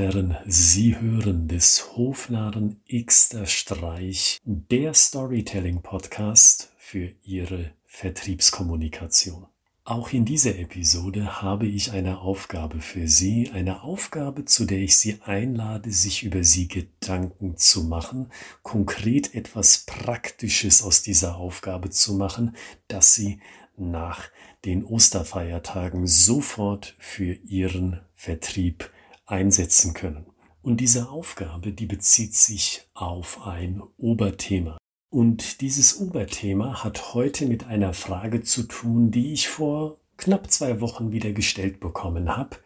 Herren, Sie hören des Hofnarren Xter Streich, der Storytelling-Podcast für Ihre Vertriebskommunikation. Auch in dieser Episode habe ich eine Aufgabe für Sie, eine Aufgabe, zu der ich Sie einlade, sich über Sie Gedanken zu machen, konkret etwas Praktisches aus dieser Aufgabe zu machen, dass Sie nach den Osterfeiertagen sofort für Ihren Vertrieb einsetzen können. Und diese Aufgabe, die bezieht sich auf ein Oberthema. Und dieses Oberthema hat heute mit einer Frage zu tun, die ich vor knapp zwei Wochen wieder gestellt bekommen habe.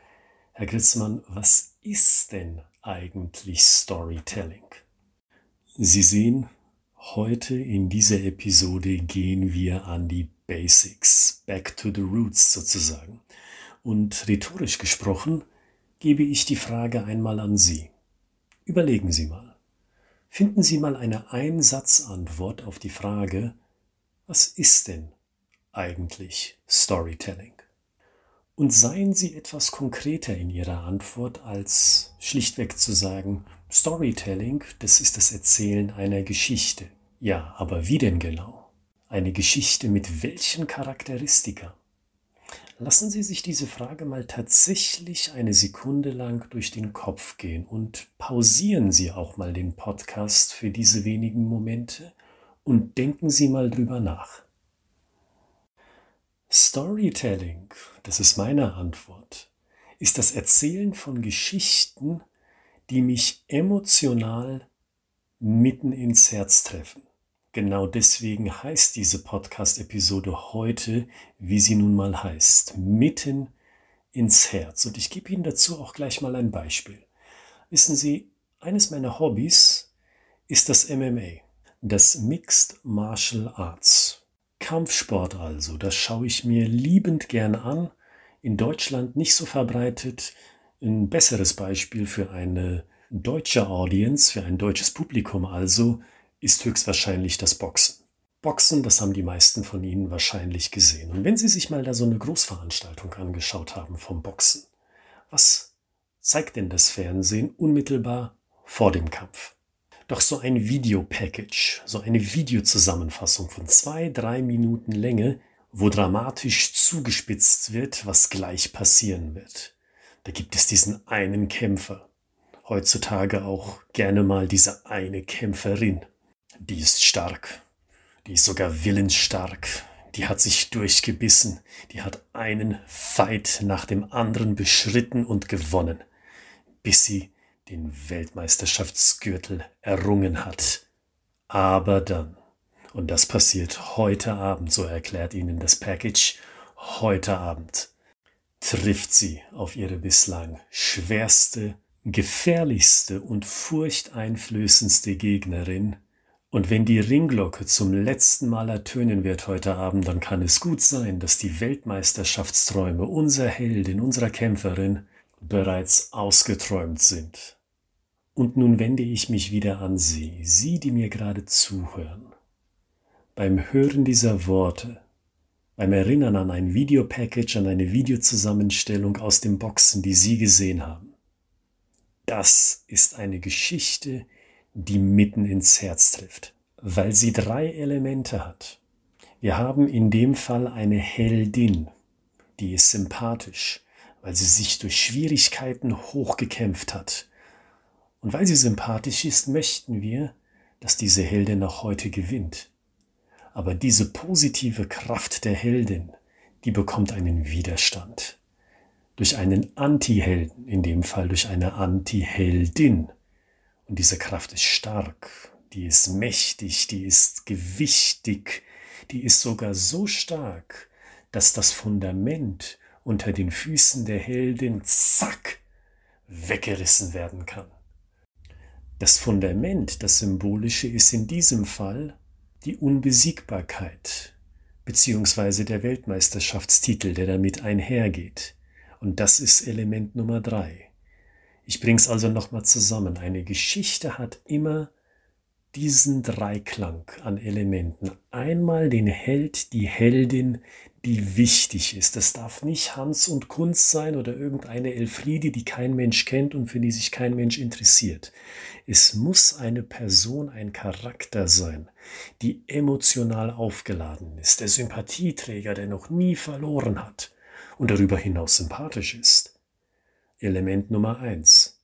Herr Gritzmann, was ist denn eigentlich Storytelling? Sie sehen, heute in dieser Episode gehen wir an die Basics, back to the roots sozusagen. Und rhetorisch gesprochen gebe ich die Frage einmal an Sie. Überlegen Sie mal. Finden Sie mal eine Einsatzantwort auf die Frage, was ist denn eigentlich Storytelling? Und seien Sie etwas konkreter in Ihrer Antwort, als schlichtweg zu sagen, Storytelling, das ist das Erzählen einer Geschichte. Ja, aber wie denn genau? Eine Geschichte mit welchen Charakteristika? Lassen Sie sich diese Frage mal tatsächlich eine Sekunde lang durch den Kopf gehen und pausieren Sie auch mal den Podcast für diese wenigen Momente und denken Sie mal drüber nach. Storytelling, das ist meine Antwort, ist das Erzählen von Geschichten, die mich emotional mitten ins Herz treffen. Genau deswegen heißt diese Podcast-Episode heute, wie sie nun mal heißt, mitten ins Herz. Und ich gebe Ihnen dazu auch gleich mal ein Beispiel. Wissen Sie, eines meiner Hobbys ist das MMA, das Mixed Martial Arts. Kampfsport also, das schaue ich mir liebend gern an. In Deutschland nicht so verbreitet. Ein besseres Beispiel für eine deutsche Audience, für ein deutsches Publikum also, ist höchstwahrscheinlich das Boxen. Boxen, das haben die meisten von Ihnen wahrscheinlich gesehen. Und wenn Sie sich mal da so eine Großveranstaltung angeschaut haben vom Boxen, was zeigt denn das Fernsehen unmittelbar vor dem Kampf? Doch so ein Videopackage, so eine Videozusammenfassung von zwei, drei Minuten Länge, wo dramatisch zugespitzt wird, was gleich passieren wird. Da gibt es diesen einen Kämpfer, heutzutage auch gerne mal diese eine Kämpferin. Die ist stark. Die ist sogar willensstark. Die hat sich durchgebissen. Die hat einen Fight nach dem anderen beschritten und gewonnen, bis sie den Weltmeisterschaftsgürtel errungen hat. Aber dann, und das passiert heute Abend, so erklärt Ihnen das Package, heute Abend trifft sie auf ihre bislang schwerste, gefährlichste und furchteinflößendste Gegnerin, und wenn die Ringglocke zum letzten Mal ertönen wird heute Abend, dann kann es gut sein, dass die Weltmeisterschaftsträume unserer Heldin, unserer Kämpferin bereits ausgeträumt sind. Und nun wende ich mich wieder an Sie, Sie, die mir gerade zuhören. Beim Hören dieser Worte, beim Erinnern an ein Videopackage, an eine Videozusammenstellung aus dem Boxen, die Sie gesehen haben. Das ist eine Geschichte, die mitten ins Herz trifft, weil sie drei Elemente hat. Wir haben in dem Fall eine Heldin, die ist sympathisch, weil sie sich durch Schwierigkeiten hochgekämpft hat. Und weil sie sympathisch ist, möchten wir, dass diese Heldin auch heute gewinnt. Aber diese positive Kraft der Heldin, die bekommt einen Widerstand. Durch einen Anti-Helden, in dem Fall durch eine Anti-Heldin. Und diese Kraft ist stark, die ist mächtig, die ist gewichtig, die ist sogar so stark, dass das Fundament unter den Füßen der Heldin zack weggerissen werden kann. Das Fundament, das Symbolische, ist in diesem Fall die Unbesiegbarkeit beziehungsweise der Weltmeisterschaftstitel, der damit einhergeht. Und das ist Element Nummer drei. Ich bring's also nochmal zusammen. Eine Geschichte hat immer diesen Dreiklang an Elementen. Einmal den Held, die Heldin, die wichtig ist. Das darf nicht Hans und Kunst sein oder irgendeine Elfriede, die kein Mensch kennt und für die sich kein Mensch interessiert. Es muss eine Person, ein Charakter sein, die emotional aufgeladen ist, der Sympathieträger, der noch nie verloren hat und darüber hinaus sympathisch ist. Element Nummer eins.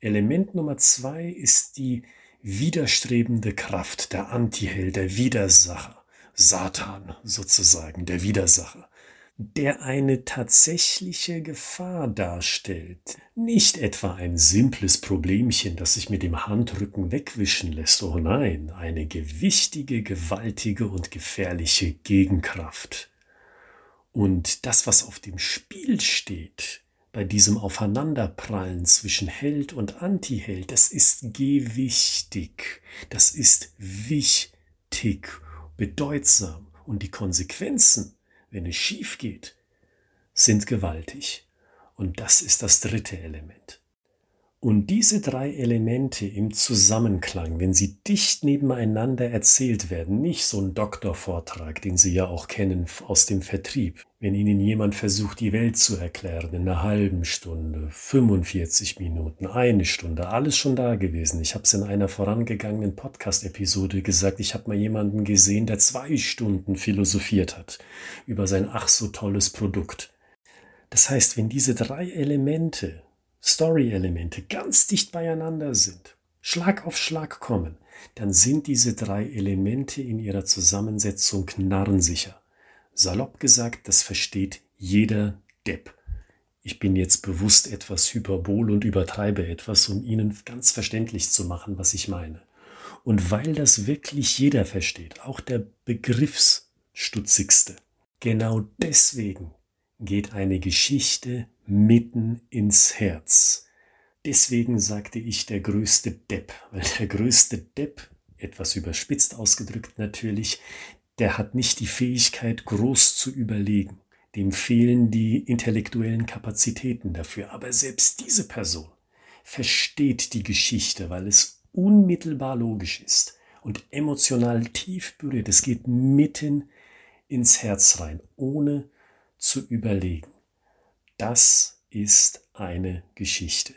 Element Nummer zwei ist die widerstrebende Kraft, der Antiheld, der Widersacher. Satan sozusagen, der Widersacher, der eine tatsächliche Gefahr darstellt. Nicht etwa ein simples Problemchen, das sich mit dem Handrücken wegwischen lässt. Oh nein, eine gewichtige, gewaltige und gefährliche Gegenkraft. Und das, was auf dem Spiel steht, bei diesem Aufeinanderprallen zwischen Held und Antiheld, das ist gewichtig, das ist wichtig bedeutsam und die Konsequenzen, wenn es schief geht, sind gewaltig. Und das ist das dritte Element. Und diese drei Elemente im Zusammenklang, wenn sie dicht nebeneinander erzählt werden, nicht so ein Doktorvortrag, den Sie ja auch kennen aus dem Vertrieb, wenn Ihnen jemand versucht, die Welt zu erklären, in einer halben Stunde, 45 Minuten, eine Stunde, alles schon da gewesen. Ich habe es in einer vorangegangenen Podcast-Episode gesagt, ich habe mal jemanden gesehen, der zwei Stunden philosophiert hat über sein ach so tolles Produkt. Das heißt, wenn diese drei Elemente Story-Elemente ganz dicht beieinander sind, Schlag auf Schlag kommen, dann sind diese drei Elemente in ihrer Zusammensetzung narrensicher. Salopp gesagt, das versteht jeder Depp. Ich bin jetzt bewusst etwas hyperbol und übertreibe etwas, um Ihnen ganz verständlich zu machen, was ich meine. Und weil das wirklich jeder versteht, auch der Begriffsstutzigste, genau deswegen geht eine Geschichte mitten ins Herz. Deswegen sagte ich der größte Depp, weil der größte Depp, etwas überspitzt ausgedrückt natürlich, der hat nicht die Fähigkeit, groß zu überlegen. Dem fehlen die intellektuellen Kapazitäten dafür. Aber selbst diese Person versteht die Geschichte, weil es unmittelbar logisch ist und emotional tief berührt. Es geht mitten ins Herz rein, ohne zu überlegen. Das ist eine Geschichte.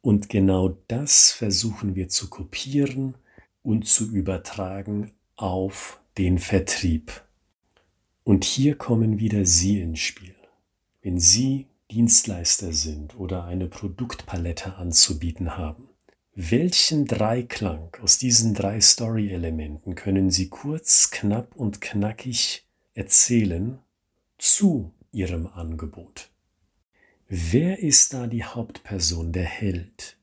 Und genau das versuchen wir zu kopieren und zu übertragen auf den Vertrieb. Und hier kommen wieder Sie ins Spiel. Wenn Sie Dienstleister sind oder eine Produktpalette anzubieten haben, welchen Dreiklang aus diesen drei Story-Elementen können Sie kurz, knapp und knackig erzählen, zu ihrem Angebot. Wer ist da die Hauptperson, der Held?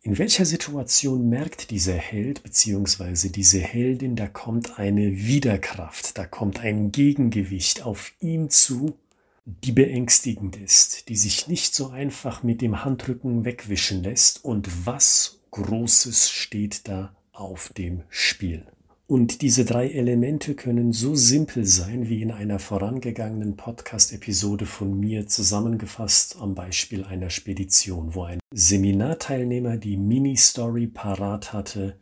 In welcher Situation merkt dieser Held bzw. diese Heldin, da kommt eine Widerkraft, da kommt ein Gegengewicht auf ihn zu, die beängstigend ist, die sich nicht so einfach mit dem Handrücken wegwischen lässt und was Großes steht da auf dem Spiel. Und diese drei Elemente können so simpel sein wie in einer vorangegangenen Podcast-Episode von mir zusammengefasst am Beispiel einer Spedition, wo ein Seminarteilnehmer die Mini-Story parat hatte.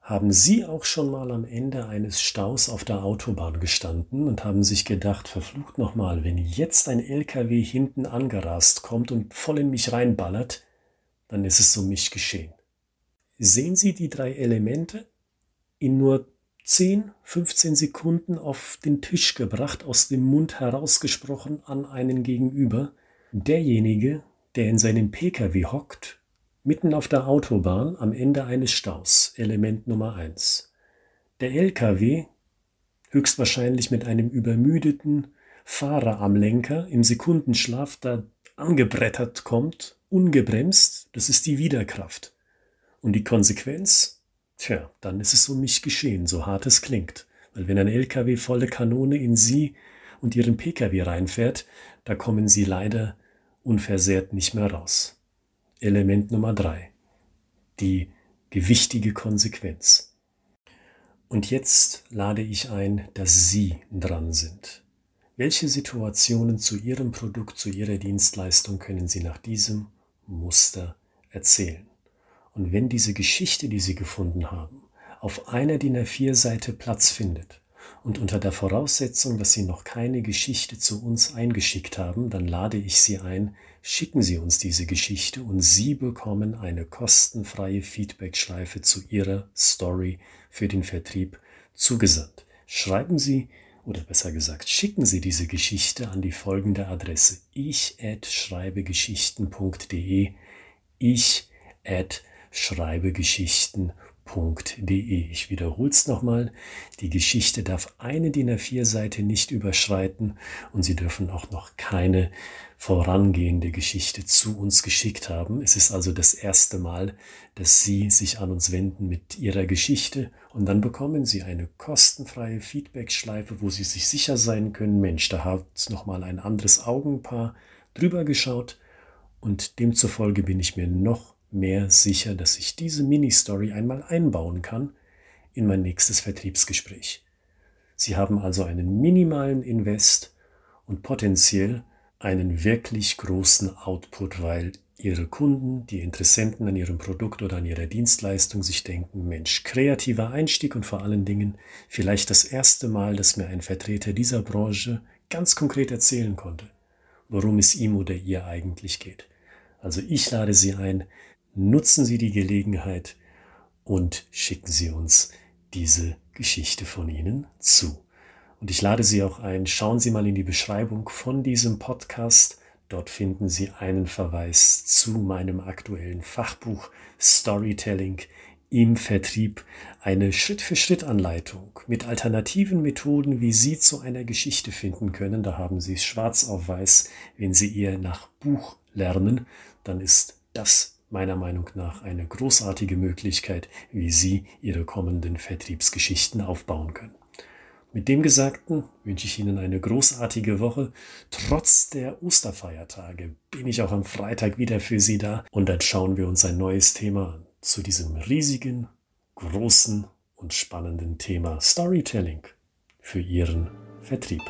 Haben Sie auch schon mal am Ende eines Staus auf der Autobahn gestanden und haben sich gedacht, verflucht nochmal, wenn jetzt ein LKW hinten angerast kommt und voll in mich reinballert, dann ist es um mich geschehen. Sehen Sie die drei Elemente? In nur 10, 15 Sekunden auf den Tisch gebracht, aus dem Mund herausgesprochen an einen Gegenüber. Derjenige, der in seinem Pkw hockt, mitten auf der Autobahn am Ende eines Staus, Element Nummer 1. Der Lkw, höchstwahrscheinlich mit einem übermüdeten Fahrer am Lenker, im Sekundenschlaf da angebrettert kommt, ungebremst, das ist die Widerkraft. Und die Konsequenz? Tja, dann ist es um mich geschehen, so hart es klingt. Weil wenn ein LKW volle Kanone in Sie und Ihren Pkw reinfährt, da kommen Sie leider unversehrt nicht mehr raus. Element Nummer drei: Die gewichtige Konsequenz. Und jetzt lade ich ein, dass Sie dran sind. Welche Situationen zu Ihrem Produkt, zu Ihrer Dienstleistung können Sie nach diesem Muster erzählen? Und wenn diese Geschichte, die Sie gefunden haben, auf einer DIN A4-Seite Platz findet und unter der Voraussetzung, dass Sie noch keine Geschichte zu uns eingeschickt haben, dann lade ich Sie ein, schicken Sie uns diese Geschichte und Sie bekommen eine kostenfreie Feedback-Schleife zu Ihrer Story für den Vertrieb zugesandt. Schreiben Sie oder besser gesagt, schicken Sie diese Geschichte an die folgende Adresse ich at schreibegeschichten.de ich at schreibegeschichten.de. Ich wiederhole es nochmal. Die Geschichte darf eine DIN A4-Seite nicht überschreiten und Sie dürfen auch noch keine vorangehende Geschichte zu uns geschickt haben. Es ist also das erste Mal, dass Sie sich an uns wenden mit Ihrer Geschichte und dann bekommen Sie eine kostenfreie Feedback-Schleife, wo Sie sich sicher sein können, Mensch, da hat nochmal ein anderes Augenpaar drüber geschaut und demzufolge bin ich mir noch mehr sicher, dass ich diese Mini-Story einmal einbauen kann in mein nächstes Vertriebsgespräch. Sie haben also einen minimalen Invest und potenziell einen wirklich großen Output, weil Ihre Kunden, die Interessenten an Ihrem Produkt oder an Ihrer Dienstleistung sich denken, Mensch, kreativer Einstieg und vor allen Dingen vielleicht das erste Mal, dass mir ein Vertreter dieser Branche ganz konkret erzählen konnte, worum es ihm oder ihr eigentlich geht. Also ich lade Sie ein, nutzen Sie die Gelegenheit und schicken Sie uns diese Geschichte von Ihnen zu. Und ich lade Sie auch ein, schauen Sie mal in die Beschreibung von diesem Podcast. Dort finden Sie einen Verweis zu meinem aktuellen Fachbuch Storytelling im Vertrieb, eine Schritt-für-Schritt-Anleitung mit alternativen Methoden, wie Sie zu einer Geschichte finden können. Da haben Sie es schwarz auf weiß. Wenn Sie eher nach Buch lernen, dann ist das meiner Meinung nach eine großartige Möglichkeit, wie Sie Ihre kommenden Vertriebsgeschichten aufbauen können. Mit dem Gesagten wünsche ich Ihnen eine großartige Woche. Trotz der Osterfeiertage bin ich auch am Freitag wieder für Sie da und dann schauen wir uns ein neues Thema zu diesem riesigen, großen und spannenden Thema Storytelling für Ihren Vertrieb.